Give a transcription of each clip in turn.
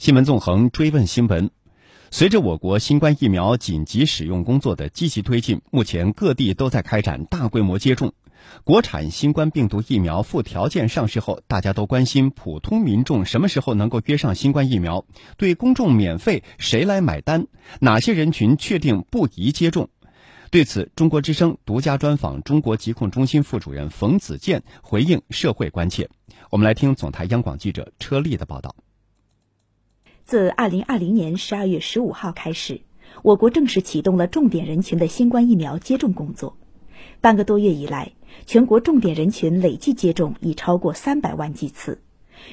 新闻纵横追问新闻：随着我国新冠疫苗紧急使用工作的积极推进，目前各地都在开展大规模接种。国产新冠病毒疫苗附条件上市后，大家都关心普通民众什么时候能够约上新冠疫苗？对公众免费，谁来买单？哪些人群确定不宜接种？对此，中国之声独家专访中国疾控中心副主任冯子健，回应社会关切。我们来听总台央广记者车丽的报道。自二零二零年十二月十五号开始，我国正式启动了重点人群的新冠疫苗接种工作。半个多月以来，全国重点人群累计接种已超过三百万剂次。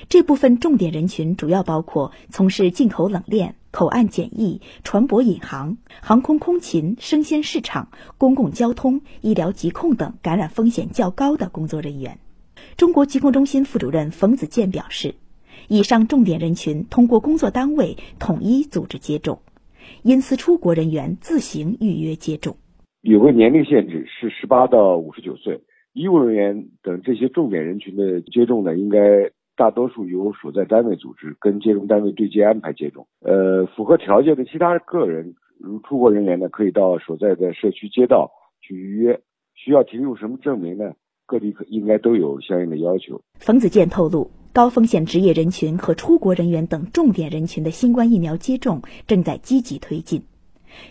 这部分重点人群主要包括从事进口冷链、口岸检疫、船舶引航、航空空勤、生鲜市场、公共交通、医疗疾控等感染风险较高的工作人员。中国疾控中心副主任冯子健表示。以上重点人群通过工作单位统一组织接种，因私出国人员自行预约接种。有个年龄限制是十八到五十九岁，医务人员等这些重点人群的接种呢，应该大多数由所在单位组织，跟接种单位对接安排接种。呃，符合条件的其他个人，如出国人员呢，可以到所在的社区街道去预约。需要提供什么证明呢？各地应该都有相应的要求。冯子健透露。高风险职业人群和出国人员等重点人群的新冠疫苗接种正在积极推进，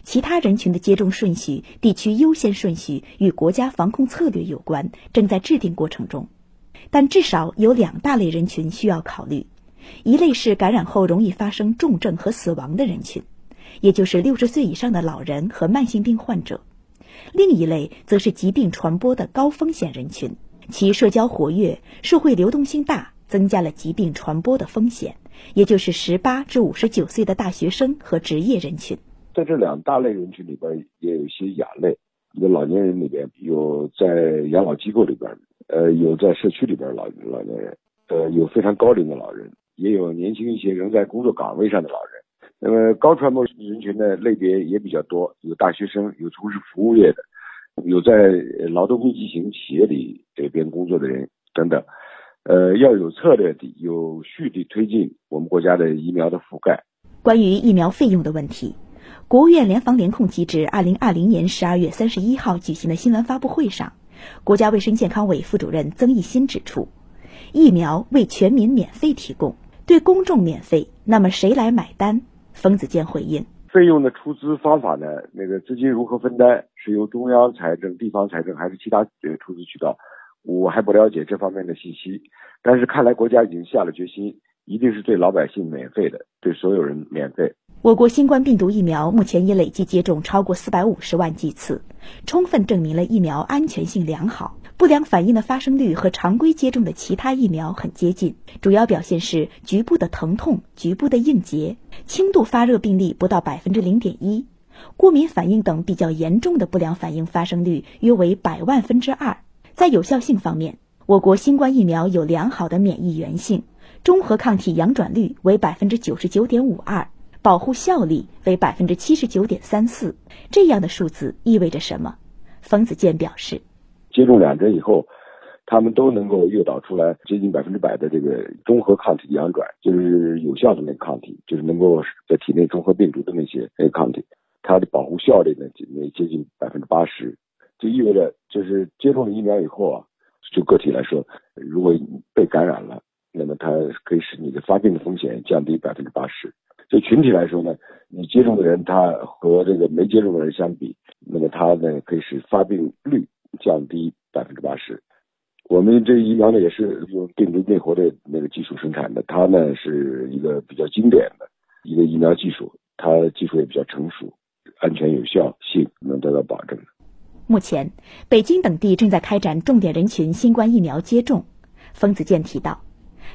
其他人群的接种顺序、地区优先顺序与国家防控策略有关，正在制定过程中。但至少有两大类人群需要考虑：一类是感染后容易发生重症和死亡的人群，也就是六十岁以上的老人和慢性病患者；另一类则是疾病传播的高风险人群，其社交活跃、社会流动性大。增加了疾病传播的风险，也就是十八至五十九岁的大学生和职业人群。在这两大类人群里边，也有一些亚类，有老年人里边，有在养老机构里边，呃，有在社区里边老老年人，呃，有非常高龄的老人，也有年轻一些仍在工作岗位上的老人。那么高传播人群的类别也比较多，有大学生，有从事服务业的，有在劳动密集型企业里这边工作的人等等。呃，要有策略的、有序地推进我们国家的疫苗的覆盖。关于疫苗费用的问题，国务院联防联控机制二零二零年十二月三十一号举行的新闻发布会上，国家卫生健康委副主任曾益新指出，疫苗为全民免费提供，对公众免费，那么谁来买单？冯子健回应：费用的出资方法呢？那个资金如何分担？是由中央财政、地方财政还是其他这个出资渠道？我还不了解这方面的信息，但是看来国家已经下了决心，一定是对老百姓免费的，对所有人免费。我国新冠病毒疫苗目前已累计接种超过四百五十万剂次，充分证明了疫苗安全性良好，不良反应的发生率和常规接种的其他疫苗很接近，主要表现是局部的疼痛、局部的硬结，轻度发热病例不到百分之零点一，过敏反应等比较严重的不良反应发生率约为百万分之二。在有效性方面，我国新冠疫苗有良好的免疫原性，中和抗体阳转率为百分之九十九点五二，保护效力为百分之七十九点三四。这样的数字意味着什么？冯子健表示，接种两针以后，他们都能够诱导出来接近百分之百的这个中和抗体阳转，就是有效的那个抗体，就是能够在体内中和病毒的那些那个抗体，它的保护效力呢，那接近百分之八十。就意味着，就是接种了疫苗以后啊，就个体来说，如果被感染了，那么它可以使你的发病的风险降低百分之八十。就群体来说呢，你接种的人他和这个没接种的人相比，那么他呢可以使发病率降低百分之八十。我们这疫苗呢也是用病毒内活的那个技术生产的，它呢是一个比较经典的一个疫苗技术，它技术也比较成熟，安全有效性能得到保证。目前，北京等地正在开展重点人群新冠疫苗接种。丰子健提到，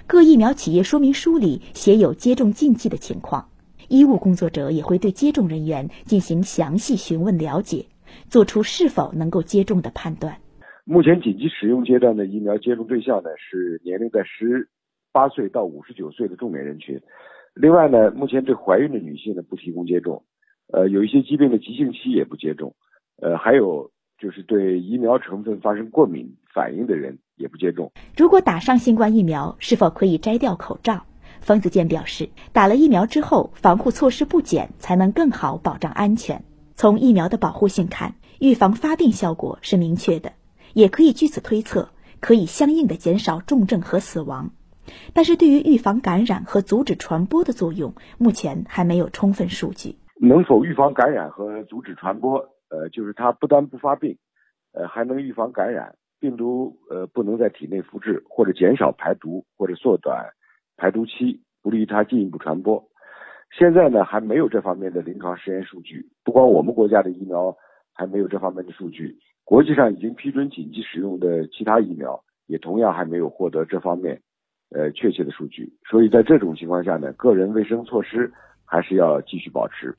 各疫苗企业说明书里写有接种禁忌的情况，医务工作者也会对接种人员进行详细询问了解，做出是否能够接种的判断。目前紧急使用阶段的疫苗接种对象呢是年龄在十八岁到五十九岁的重点人群。另外呢，目前对怀孕的女性呢不提供接种，呃，有一些疾病的急性期也不接种，呃，还有。就是对疫苗成分发生过敏反应的人也不接种。如果打上新冠疫苗，是否可以摘掉口罩？方子健表示，打了疫苗之后，防护措施不减，才能更好保障安全。从疫苗的保护性看，预防发病效果是明确的，也可以据此推测，可以相应的减少重症和死亡。但是对于预防感染和阻止传播的作用，目前还没有充分数据。能否预防感染和阻止传播？呃，就是它不但不发病，呃，还能预防感染。病毒呃不能在体内复制，或者减少排毒，或者缩短排毒期，不利于它进一步传播。现在呢，还没有这方面的临床实验数据。不光我们国家的疫苗还没有这方面的数据，国际上已经批准紧急使用的其他疫苗也同样还没有获得这方面呃确切的数据。所以在这种情况下呢，个人卫生措施还是要继续保持。